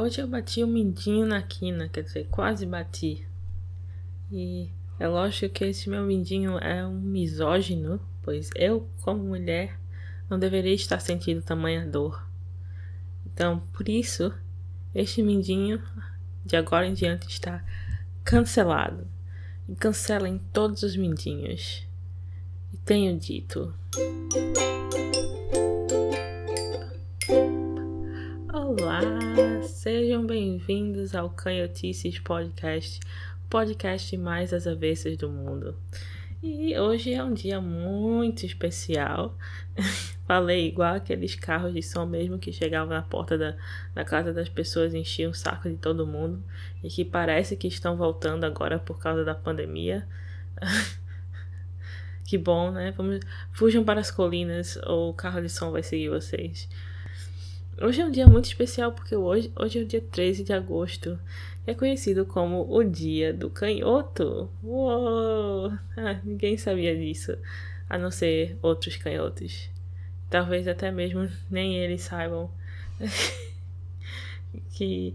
Hoje eu bati o um mindinho na quina, quer dizer, quase bati. E é lógico que esse meu mindinho é um misógino, pois eu, como mulher, não deveria estar sentindo tamanha dor. Então, por isso, este mindinho de agora em diante está cancelado. E cancelem todos os mindinhos. E tenho dito. Olá, sejam bem-vindos ao Canhotices Podcast, podcast mais às avessas do mundo. E hoje é um dia muito especial. Falei igual aqueles carros de som mesmo que chegavam na porta da, da casa das pessoas e enchiam o saco de todo mundo e que parece que estão voltando agora por causa da pandemia. que bom, né? Vamos, fujam para as colinas ou o carro de som vai seguir vocês. Hoje é um dia muito especial porque hoje, hoje é o dia 13 de agosto. É conhecido como o Dia do Canhoto. Uou! Ah, ninguém sabia disso, a não ser outros canhotos. Talvez até mesmo nem eles saibam que,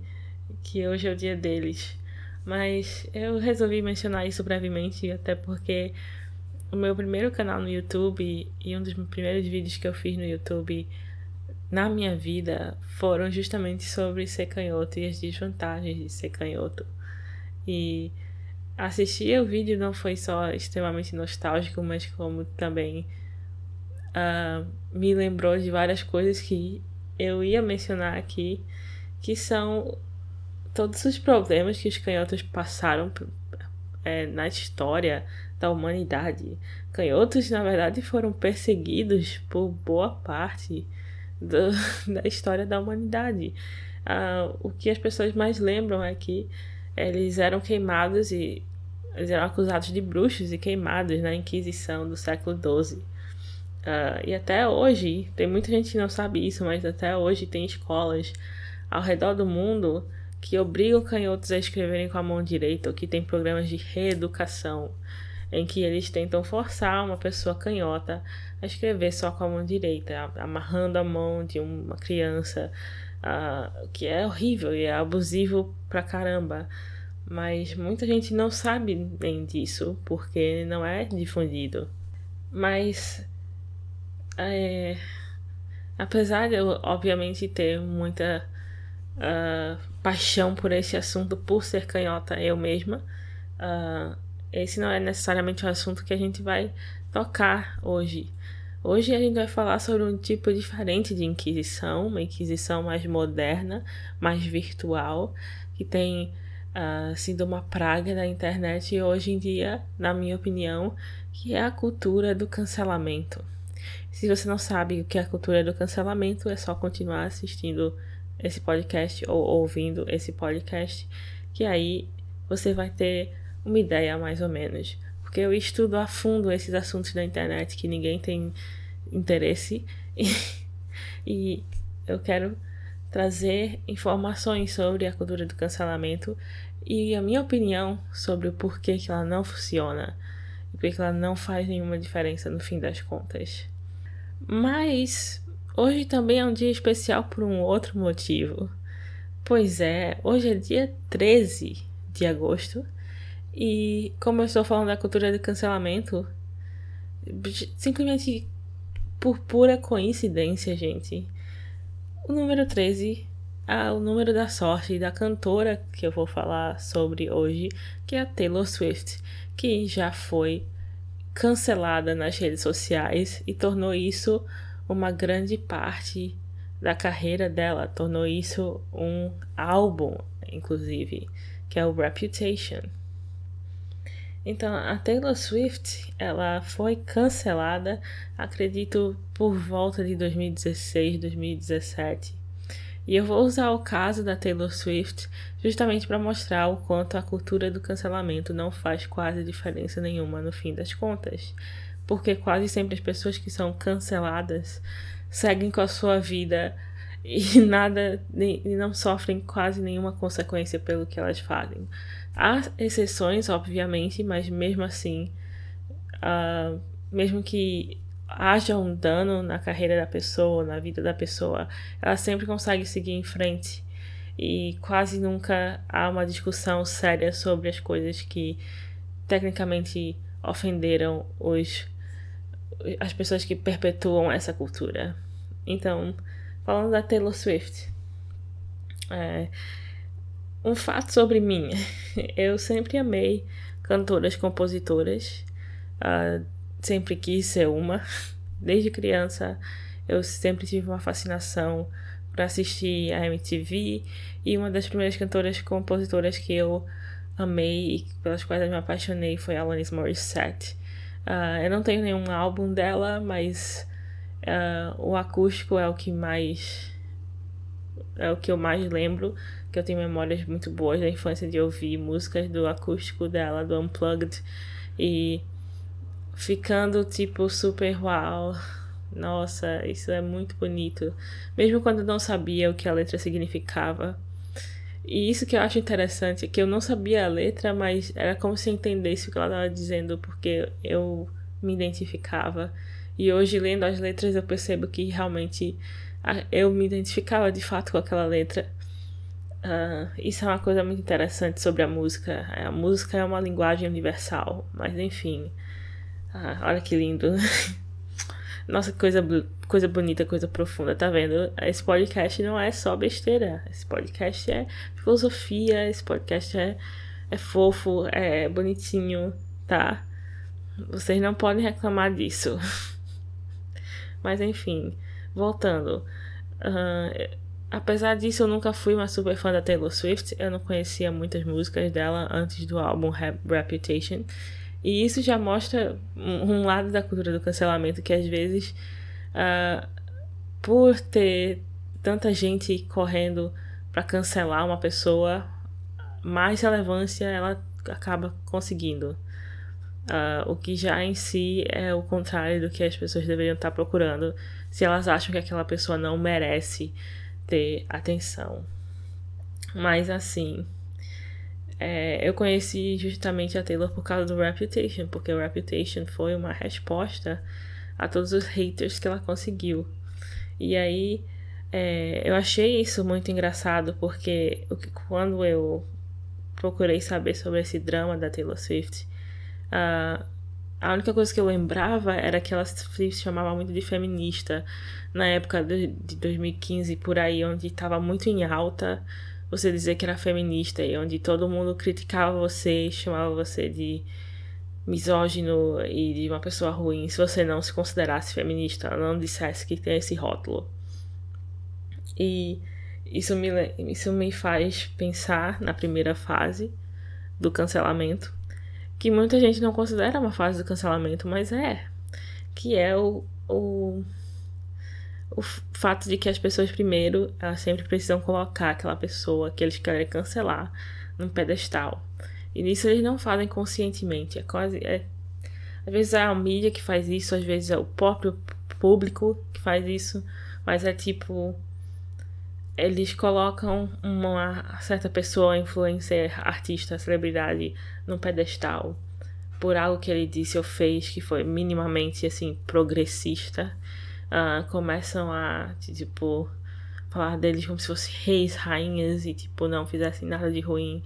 que hoje é o dia deles. Mas eu resolvi mencionar isso brevemente, até porque o meu primeiro canal no YouTube e um dos primeiros vídeos que eu fiz no YouTube na minha vida foram justamente sobre ser canhoto e as desvantagens de ser canhoto. E assistir o vídeo não foi só extremamente nostálgico, mas como também uh, me lembrou de várias coisas que eu ia mencionar aqui, que são todos os problemas que os canhotos passaram é, na história da humanidade. Canhotos, na verdade, foram perseguidos por boa parte do, da história da humanidade. Uh, o que as pessoas mais lembram é que eles eram queimados e eles eram acusados de bruxos e queimados na Inquisição do século XII. Ah, e até hoje, tem muita gente que não sabe isso, mas até hoje tem escolas ao redor do mundo que obrigam canhotos a escreverem com a mão direita, ou que tem programas de reeducação em que eles tentam forçar uma pessoa canhota a escrever só com a mão direita, amarrando a mão de uma criança, uh, que é horrível e é abusivo pra caramba. Mas muita gente não sabe nem disso, porque não é difundido. Mas, é, apesar de eu, obviamente, ter muita uh, paixão por esse assunto, por ser canhota eu mesma, uh, esse não é necessariamente o assunto que a gente vai tocar hoje. Hoje a gente vai falar sobre um tipo diferente de inquisição, uma inquisição mais moderna, mais virtual, que tem uh, sido uma praga da internet hoje em dia, na minha opinião, que é a cultura do cancelamento. Se você não sabe o que é a cultura do cancelamento, é só continuar assistindo esse podcast ou ouvindo esse podcast, que aí você vai ter uma ideia mais ou menos. Porque eu estudo a fundo esses assuntos da internet que ninguém tem interesse e, e eu quero trazer informações sobre a cultura do cancelamento e a minha opinião sobre o porquê que ela não funciona e porque ela não faz nenhuma diferença no fim das contas. Mas hoje também é um dia especial por um outro motivo. Pois é, hoje é dia 13 de agosto e como eu estou falando da cultura de cancelamento, simplesmente por pura coincidência, gente, o número 13 é o número da sorte da cantora que eu vou falar sobre hoje, que é a Taylor Swift, que já foi cancelada nas redes sociais e tornou isso uma grande parte da carreira dela, tornou isso um álbum, inclusive, que é o Reputation. Então, a Taylor Swift, ela foi cancelada, acredito, por volta de 2016, 2017. E eu vou usar o caso da Taylor Swift justamente para mostrar o quanto a cultura do cancelamento não faz quase diferença nenhuma no fim das contas. Porque quase sempre as pessoas que são canceladas seguem com a sua vida e nada e não sofrem quase nenhuma consequência pelo que elas fazem. Há exceções, obviamente, mas mesmo assim, uh, mesmo que haja um dano na carreira da pessoa, na vida da pessoa, ela sempre consegue seguir em frente. e quase nunca há uma discussão séria sobre as coisas que tecnicamente ofenderam os as pessoas que perpetuam essa cultura. Então, falando da Taylor Swift, é, um fato sobre mim: eu sempre amei cantoras, compositoras, uh, sempre quis ser uma. Desde criança, eu sempre tive uma fascinação para assistir a MTV e uma das primeiras cantoras compositoras que eu amei e pelas quais eu me apaixonei foi Alanis Morissette. Uh, eu não tenho nenhum álbum dela, mas uh, o acústico é o que mais é o que eu mais lembro, que eu tenho memórias muito boas da infância de ouvir músicas do acústico dela, do Unplugged e ficando tipo super uau. Nossa, isso é muito bonito. Mesmo quando eu não sabia o que a letra significava. E isso que eu acho interessante, que eu não sabia a letra, mas era como se entendesse o que ela estava dizendo, porque eu me identificava. E hoje, lendo as letras, eu percebo que realmente eu me identificava de fato com aquela letra. Uh, isso é uma coisa muito interessante sobre a música. A música é uma linguagem universal, mas enfim. Ah, olha que lindo. Nossa, coisa, coisa bonita, coisa profunda, tá vendo? Esse podcast não é só besteira. Esse podcast é filosofia, esse podcast é, é fofo, é bonitinho, tá? Vocês não podem reclamar disso. Mas enfim, voltando. Uh, apesar disso, eu nunca fui uma super fã da Taylor Swift. Eu não conhecia muitas músicas dela antes do álbum Reputation. E isso já mostra um, lado da cultura do cancelamento que às vezes, uh, por ter tanta gente correndo para cancelar uma pessoa, mais relevância ela acaba conseguindo. Uh, o que já em si é o contrário do que as pessoas deveriam estar procurando se elas acham que aquela pessoa não merece ter atenção. Mas assim, é, eu conheci justamente a Taylor por causa do Reputation, porque o Reputation foi uma resposta a todos os haters que ela conseguiu. E aí é, eu achei isso muito engraçado, porque quando eu procurei saber sobre esse drama da Taylor Swift, uh, a única coisa que eu lembrava era que ela se chamava muito de feminista na época de, de 2015, por aí, onde estava muito em alta você dizer que era feminista e onde todo mundo criticava você, chamava você de misógino e de uma pessoa ruim se você não se considerasse feminista, não dissesse que tem esse rótulo. E isso me, isso me faz pensar na primeira fase do cancelamento, que muita gente não considera uma fase do cancelamento, mas é, que é o, o o fato de que as pessoas primeiro, elas sempre precisam colocar aquela pessoa que eles querem cancelar num pedestal. E nisso eles não fazem conscientemente. É quase. É, às vezes é a mídia que faz isso, às vezes é o próprio público que faz isso, mas é tipo. Eles colocam uma certa pessoa, influencer, artista, celebridade, num pedestal por algo que ele disse ou fez que foi minimamente assim progressista uh, começam a, tipo, falar deles como se fossem reis, rainhas e, tipo, não fizessem nada de ruim.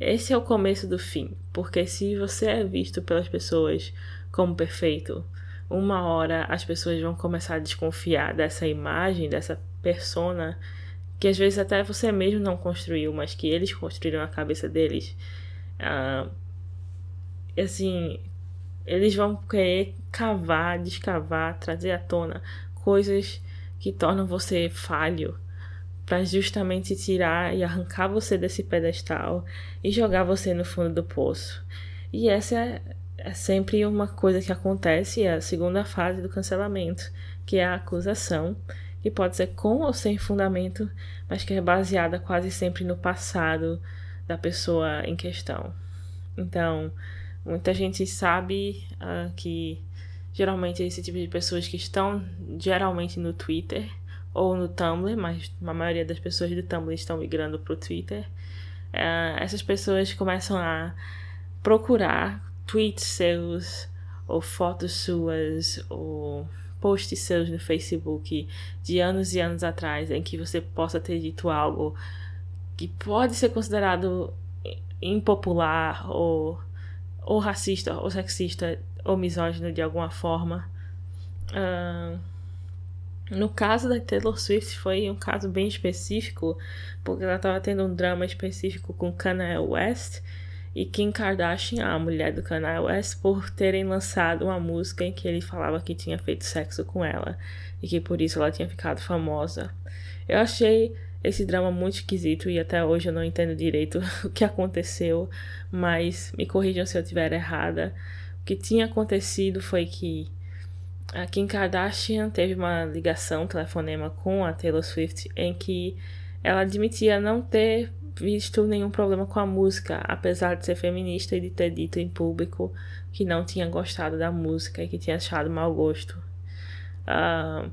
Esse é o começo do fim, porque se você é visto pelas pessoas como perfeito, uma hora as pessoas vão começar a desconfiar dessa imagem, dessa persona que às vezes até você mesmo não construiu, mas que eles construíram na cabeça deles. Uh, assim, eles vão querer cavar, descavar, trazer à tona coisas que tornam você falho para justamente tirar e arrancar você desse pedestal e jogar você no fundo do poço. E essa é, é sempre uma coisa que acontece, é a segunda fase do cancelamento, que é a acusação, que pode ser com ou sem fundamento, mas que é baseada quase sempre no passado da pessoa em questão. Então, Muita gente sabe uh, que geralmente é esse tipo de pessoas que estão geralmente no Twitter ou no Tumblr, mas a maioria das pessoas do Tumblr estão migrando para o Twitter. Uh, essas pessoas começam a procurar tweets seus ou fotos suas ou posts seus no Facebook de anos e anos atrás em que você possa ter dito algo que pode ser considerado impopular ou, ou racista ou sexista ou misógino de alguma forma. Uh, no caso da Taylor Swift foi um caso bem específico, porque ela estava tendo um drama específico com Kanye West e Kim Kardashian, a mulher do Kanye West, por terem lançado uma música em que ele falava que tinha feito sexo com ela e que por isso ela tinha ficado famosa. Eu achei esse drama muito esquisito e até hoje eu não entendo direito o que aconteceu, mas me corrijam se eu estiver errada. O que tinha acontecido foi que a Kim Kardashian teve uma ligação, telefonema com a Taylor Swift em que ela admitia não ter visto nenhum problema com a música, apesar de ser feminista e de ter dito em público que não tinha gostado da música e que tinha achado mau gosto. Uh,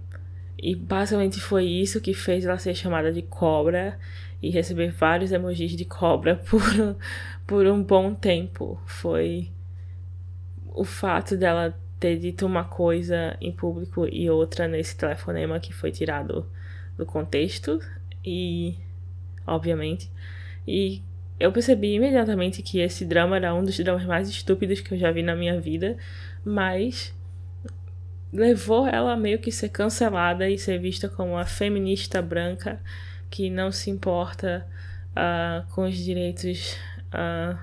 e basicamente foi isso que fez ela ser chamada de cobra e receber vários emojis de cobra por, por um bom tempo. Foi o fato dela ter dito uma coisa em público e outra nesse telefonema que foi tirado do contexto e obviamente e eu percebi imediatamente que esse drama era um dos dramas mais estúpidos que eu já vi na minha vida, mas levou ela a meio que ser cancelada e ser vista como uma feminista branca que não se importa uh, com os direitos. Uh,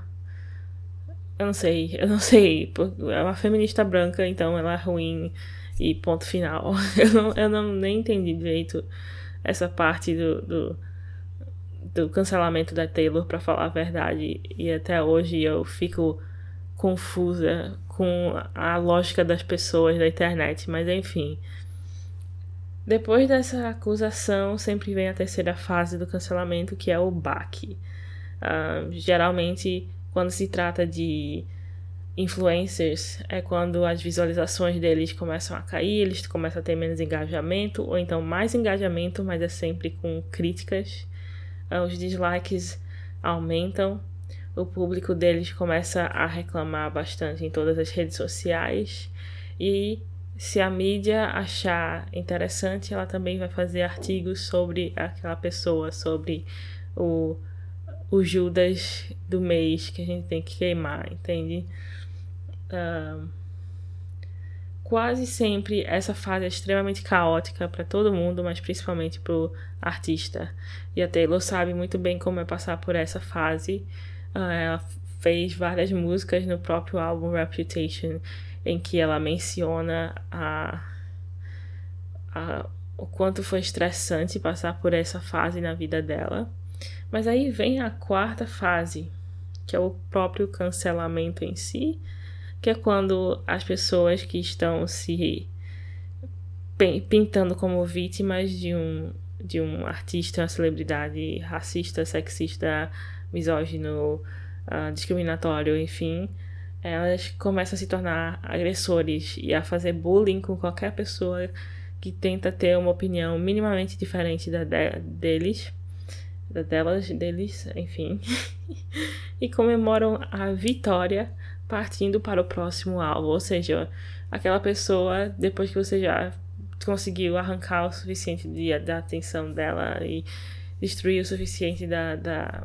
eu não sei, eu não sei. É uma feminista branca, então ela é ruim e ponto final. Eu não, eu não nem entendi direito essa parte do, do, do cancelamento da Taylor, para falar a verdade. E até hoje eu fico confusa com a lógica das pessoas da internet, mas enfim. Depois dessa acusação, sempre vem a terceira fase do cancelamento, que é o baque. Uh, geralmente, quando se trata de influencers, é quando as visualizações deles começam a cair, eles começam a ter menos engajamento, ou então mais engajamento, mas é sempre com críticas. Uh, os dislikes aumentam o público deles começa a reclamar bastante em todas as redes sociais e se a mídia achar interessante, ela também vai fazer artigos sobre aquela pessoa, sobre o, o Judas do mês que a gente tem que queimar, entende? Uh, quase sempre essa fase é extremamente caótica para todo mundo, mas principalmente para o artista. E a Taylor sabe muito bem como é passar por essa fase ah, ela fez várias músicas no próprio álbum Reputation em que ela menciona a, a, o quanto foi estressante passar por essa fase na vida dela. Mas aí vem a quarta fase, que é o próprio cancelamento em si, que é quando as pessoas que estão se pintando como vítimas de um, de um artista, uma celebridade racista, sexista, misógino, uh, discriminatório, enfim, elas começam a se tornar agressores e a fazer bullying com qualquer pessoa que tenta ter uma opinião minimamente diferente da de deles, da delas, deles, enfim, e comemoram a vitória partindo para o próximo alvo, ou seja, aquela pessoa depois que você já conseguiu arrancar o suficiente de, da atenção dela e destruir o suficiente da, da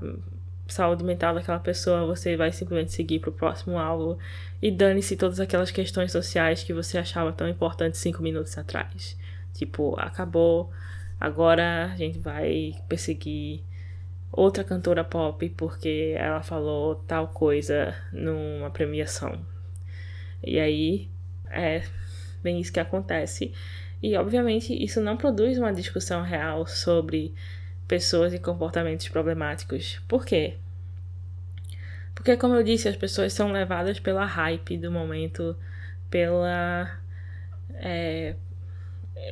saúde mental daquela pessoa, você vai simplesmente seguir para o próximo alvo e dane-se todas aquelas questões sociais que você achava tão importantes cinco minutos atrás. Tipo, acabou, agora a gente vai perseguir outra cantora pop porque ela falou tal coisa numa premiação. E aí é bem isso que acontece. E obviamente isso não produz uma discussão real sobre pessoas e comportamentos problemáticos. Por quê? Porque, como eu disse, as pessoas são levadas pela hype do momento, pela. É,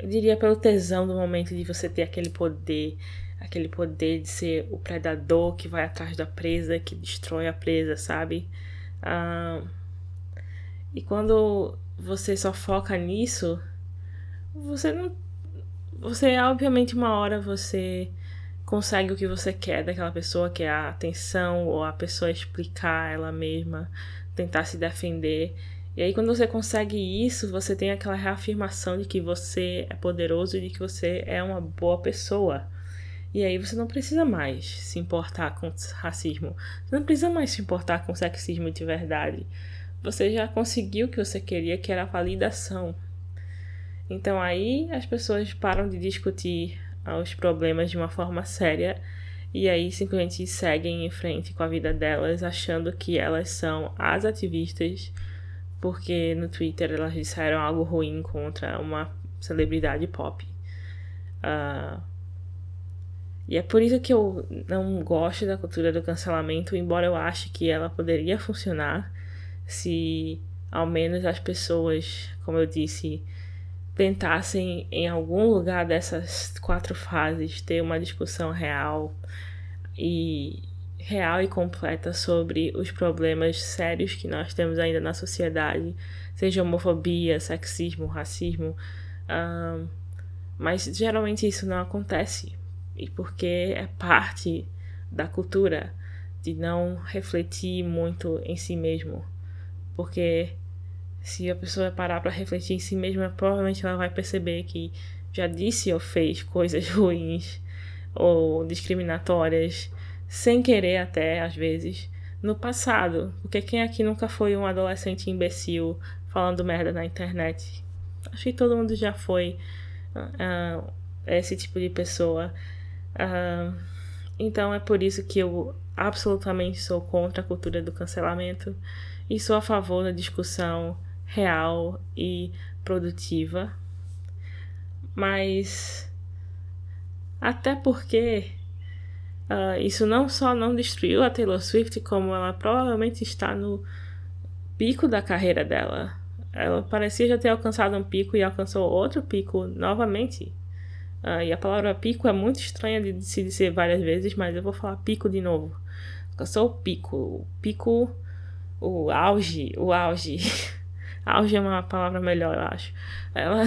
eu diria pelo tesão do momento de você ter aquele poder, aquele poder de ser o predador que vai atrás da presa, que destrói a presa, sabe? Ah, e quando você só foca nisso, você não. Você, obviamente, uma hora você consegue o que você quer daquela pessoa, que é a atenção ou a pessoa explicar ela mesma, tentar se defender. E aí, quando você consegue isso, você tem aquela reafirmação de que você é poderoso e de que você é uma boa pessoa. E aí você não precisa mais se importar com racismo. Você não precisa mais se importar com sexismo de verdade. Você já conseguiu o que você queria, que era a validação. Então aí as pessoas param de discutir os problemas de uma forma séria e aí simplesmente seguem em frente com a vida delas, achando que elas são as ativistas, porque no Twitter elas disseram algo ruim contra uma celebridade pop. Uh, e é por isso que eu não gosto da cultura do cancelamento, embora eu ache que ela poderia funcionar se ao menos as pessoas, como eu disse, tentassem em algum lugar dessas quatro fases ter uma discussão real e real e completa sobre os problemas sérios que nós temos ainda na sociedade, seja homofobia, sexismo, racismo, mas geralmente isso não acontece e porque é parte da cultura de não refletir muito em si mesmo, porque se a pessoa parar para refletir em si mesma, provavelmente ela vai perceber que já disse ou fez coisas ruins ou discriminatórias, sem querer até, às vezes, no passado. Porque quem aqui nunca foi um adolescente imbecil falando merda na internet? Acho que todo mundo já foi uh, esse tipo de pessoa. Uh, então é por isso que eu absolutamente sou contra a cultura do cancelamento e sou a favor da discussão real e produtiva. Mas até porque uh, isso não só não destruiu a Taylor Swift, como ela provavelmente está no pico da carreira dela. Ela parecia já ter alcançado um pico e alcançou outro pico novamente. Uh, e a palavra pico é muito estranha de se dizer várias vezes, mas eu vou falar pico de novo. Alcançou o pico. O pico. O auge. O auge. Auge é uma palavra melhor, eu acho. Ela,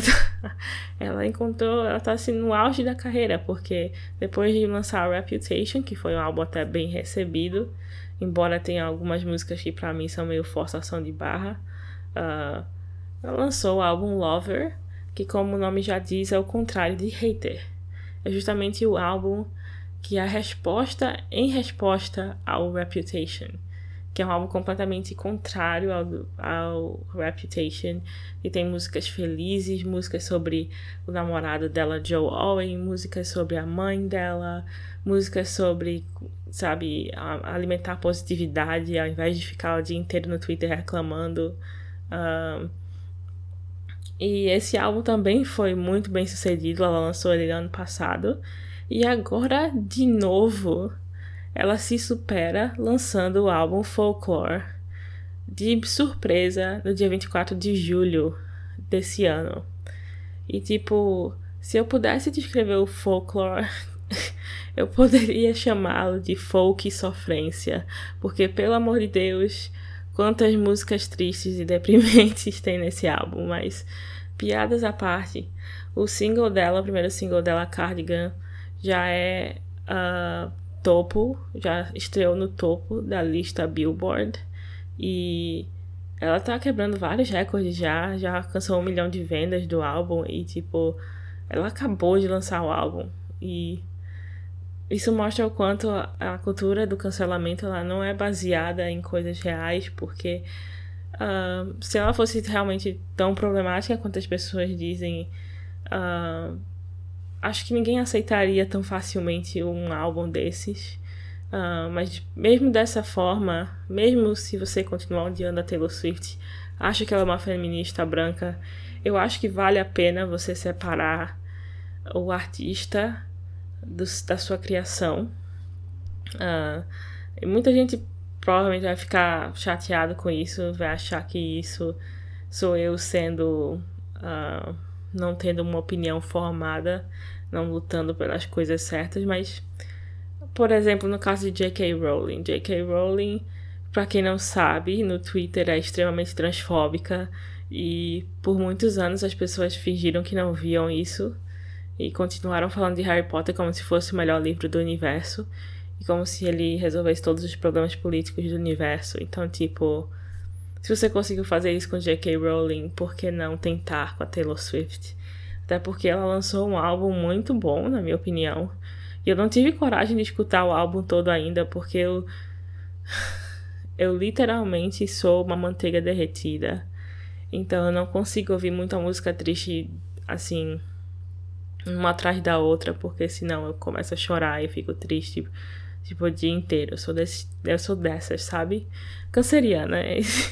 ela encontrou, ela tá assim no auge da carreira, porque depois de lançar Reputation, que foi um álbum até bem recebido, embora tenha algumas músicas que para mim são meio forçação de barra, uh, ela lançou o álbum Lover, que como o nome já diz é o contrário de Hater. É justamente o álbum que é a resposta em resposta ao Reputation que é um álbum completamente contrário ao, ao Reputation. E tem músicas felizes, músicas sobre o namorado dela, Joe Owen, músicas sobre a mãe dela, músicas sobre, sabe, alimentar positividade ao invés de ficar o dia inteiro no Twitter reclamando. Um, e esse álbum também foi muito bem sucedido, ela lançou ele ano passado. E agora, de novo, ela se supera lançando o álbum Folklore de surpresa no dia 24 de julho desse ano. E tipo, se eu pudesse descrever o folklore, eu poderia chamá-lo de folk sofrência, porque pelo amor de Deus, quantas músicas tristes e deprimentes tem nesse álbum, mas piadas à parte, o single dela, o primeiro single dela, Cardigan, já é uh, topo, já estreou no topo da lista Billboard e ela tá quebrando vários recordes já, já alcançou um milhão de vendas do álbum e tipo, ela acabou de lançar o álbum e isso mostra o quanto a cultura do cancelamento ela não é baseada em coisas reais, porque uh, se ela fosse realmente tão problemática quanto as pessoas dizem, uh, acho que ninguém aceitaria tão facilmente um álbum desses. Uh, mas mesmo dessa forma, mesmo se você continuar odiando a Taylor Swift, acha que ela é uma feminista branca, eu acho que vale a pena você separar o artista do, da sua criação. Uh, e muita gente provavelmente vai ficar chateado com isso, vai achar que isso sou eu sendo. Uh, não tendo uma opinião formada, não lutando pelas coisas certas, mas por exemplo, no caso de J.K. Rowling, J.K. Rowling, para quem não sabe, no Twitter é extremamente transfóbica e por muitos anos as pessoas fingiram que não viam isso e continuaram falando de Harry Potter como se fosse o melhor livro do universo e como se ele resolvesse todos os problemas políticos do universo. Então, tipo, se você conseguiu fazer isso com J.K. Rowling, por que não tentar com a Taylor Swift? Até porque ela lançou um álbum muito bom, na minha opinião. E eu não tive coragem de escutar o álbum todo ainda, porque eu. Eu literalmente sou uma manteiga derretida. Então eu não consigo ouvir muita música triste assim, uma atrás da outra, porque senão eu começo a chorar e fico triste, tipo, o dia inteiro. Eu sou, desse, eu sou dessas, sabe? Canceriana.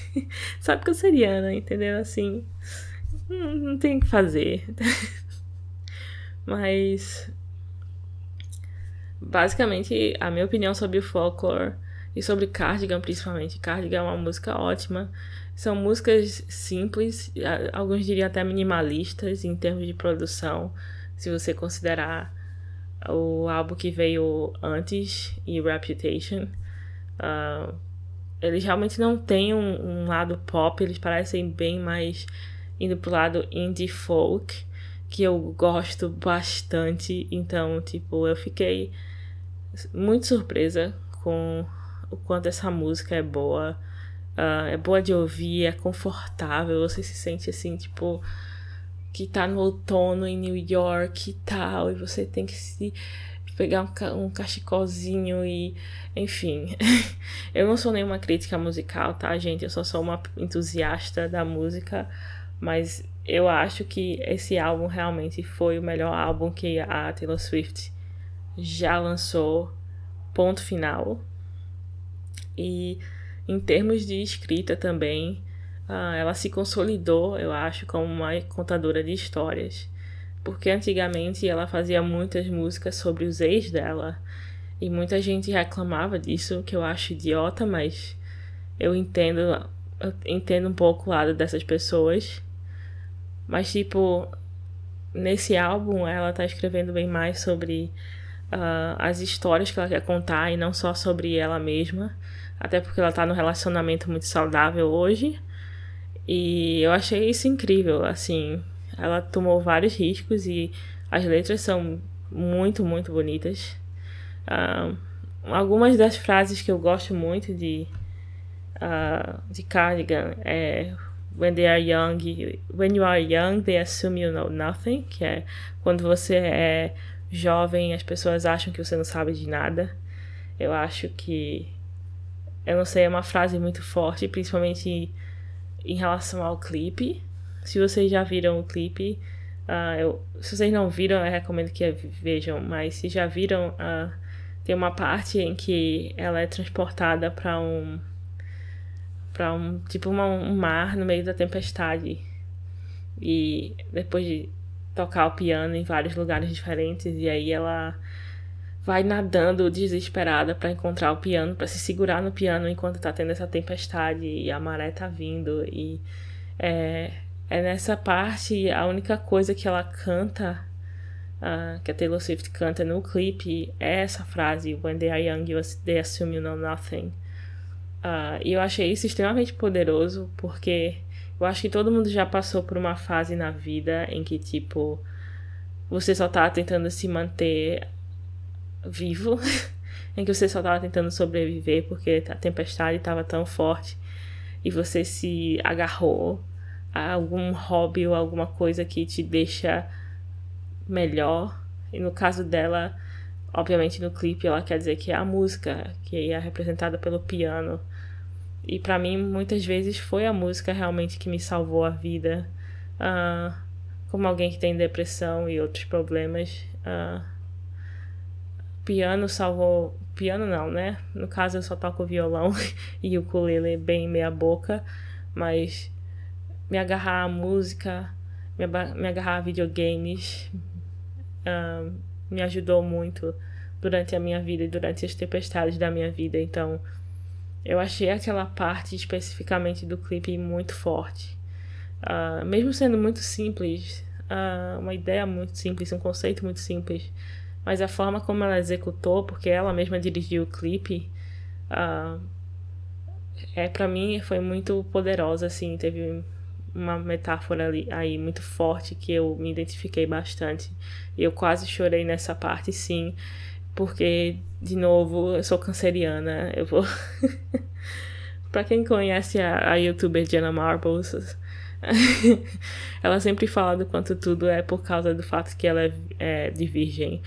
sabe, canceriana, entendeu? Assim, não, não tem o que fazer. Mas. Basicamente, a minha opinião sobre o folklore e sobre Cardigan, principalmente. Cardigan é uma música ótima. São músicas simples, alguns diriam até minimalistas em termos de produção, se você considerar o álbum que veio antes e Reputation. Uh, eles realmente não têm um, um, lado pop, eles parecem bem mais indo pro lado indie folk, que eu gosto bastante. Então, tipo, eu fiquei muito surpresa com o quanto essa música é boa. Uh, é boa de ouvir, é confortável, você se sente assim, tipo, que tá no outono em New York e tal, e você tem que se pegar um, um cachecolzinho e. Enfim. eu não sou nenhuma crítica musical, tá, gente? Eu só sou uma entusiasta da música, mas eu acho que esse álbum realmente foi o melhor álbum que a Taylor Swift já lançou. Ponto final. E em termos de escrita também, uh, ela se consolidou, eu acho, como uma contadora de histórias. Porque antigamente ela fazia muitas músicas sobre os ex dela. E muita gente reclamava disso, que eu acho idiota, mas eu entendo, eu entendo um pouco o lado dessas pessoas. Mas, tipo, nesse álbum ela tá escrevendo bem mais sobre uh, as histórias que ela quer contar e não só sobre ela mesma até porque ela tá num relacionamento muito saudável hoje. E eu achei isso incrível, assim. Ela tomou vários riscos e as letras são muito, muito bonitas. Uh, algumas das frases que eu gosto muito de, uh, de Cardigan é When they are young, when you are young, they assume you know nothing, que é quando você é jovem, as pessoas acham que você não sabe de nada. Eu acho que eu não sei, é uma frase muito forte, principalmente em relação ao clipe. Se vocês já viram o clipe, uh, eu, se vocês não viram, eu recomendo que vejam, mas se já viram, uh, tem uma parte em que ela é transportada para um para um tipo uma, um mar no meio da tempestade e depois de tocar o piano em vários lugares diferentes e aí ela vai nadando desesperada para encontrar o piano, para se segurar no piano enquanto tá tendo essa tempestade e a maré tá vindo. E é, é nessa parte a única coisa que ela canta, uh, que a Taylor Swift canta no clipe, é essa frase: When they are young, they assume you know nothing. Uh, e eu achei isso extremamente poderoso porque eu acho que todo mundo já passou por uma fase na vida em que, tipo, você só tá tentando se manter vivo, em que você só estava tentando sobreviver porque a tempestade estava tão forte e você se agarrou a algum hobby ou alguma coisa que te deixa melhor. E no caso dela, obviamente no clipe ela quer dizer que é a música, que é representada pelo piano. E para mim, muitas vezes foi a música realmente que me salvou a vida. Uh, como alguém que tem depressão e outros problemas. Uh, piano salvou. Piano não, né? No caso eu só toco violão e o ukulele bem meia boca, mas me agarrar à música, me, me agarrar a videogames um, me ajudou muito durante a minha vida e durante as tempestades da minha vida. Então eu achei aquela parte especificamente do clipe muito forte. Uh, mesmo sendo muito simples, uh, uma ideia muito simples, um conceito muito simples, mas a forma como ela executou, porque ela mesma dirigiu o clipe, uh, é para mim foi muito poderosa, assim, teve uma metáfora ali, aí muito forte que eu me identifiquei bastante. E eu quase chorei nessa parte, sim, porque, de novo, eu sou canceriana, eu vou... pra quem conhece a, a youtuber Jenna Marbles, ela sempre fala do quanto tudo é por causa do fato que ela é, é de virgem.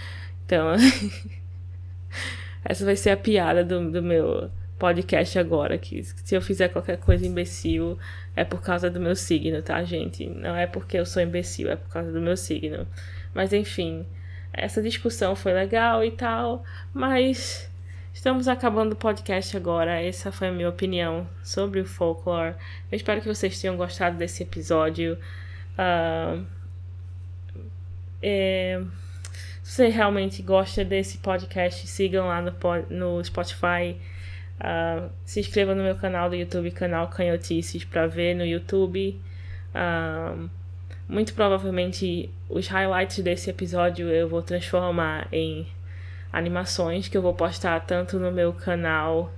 Então, essa vai ser a piada do, do meu podcast agora, que se eu fizer qualquer coisa imbecil é por causa do meu signo, tá, gente? Não é porque eu sou imbecil, é por causa do meu signo. Mas enfim, essa discussão foi legal e tal, mas estamos acabando o podcast agora. Essa foi a minha opinião sobre o folklore. Eu espero que vocês tenham gostado desse episódio. Uh, é, você realmente gosta desse podcast, sigam lá no, no Spotify Uh, se inscreva no meu canal do YouTube, canal Canhotices, para ver no YouTube. Uh, muito provavelmente os highlights desse episódio eu vou transformar em animações que eu vou postar tanto no meu canal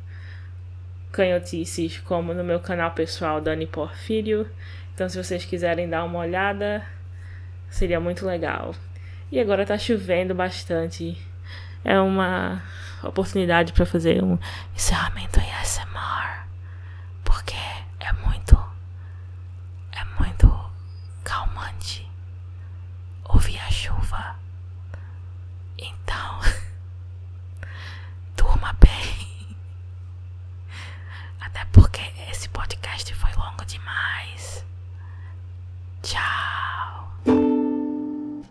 Canhotices como no meu canal pessoal Dani Porfírio. Então, se vocês quiserem dar uma olhada, seria muito legal. E agora tá chovendo bastante. É uma oportunidade para fazer um encerramento ASMR. Porque é muito. É muito calmante ouvir a chuva. Então. durma bem. Até porque esse podcast foi longo demais. Tchau.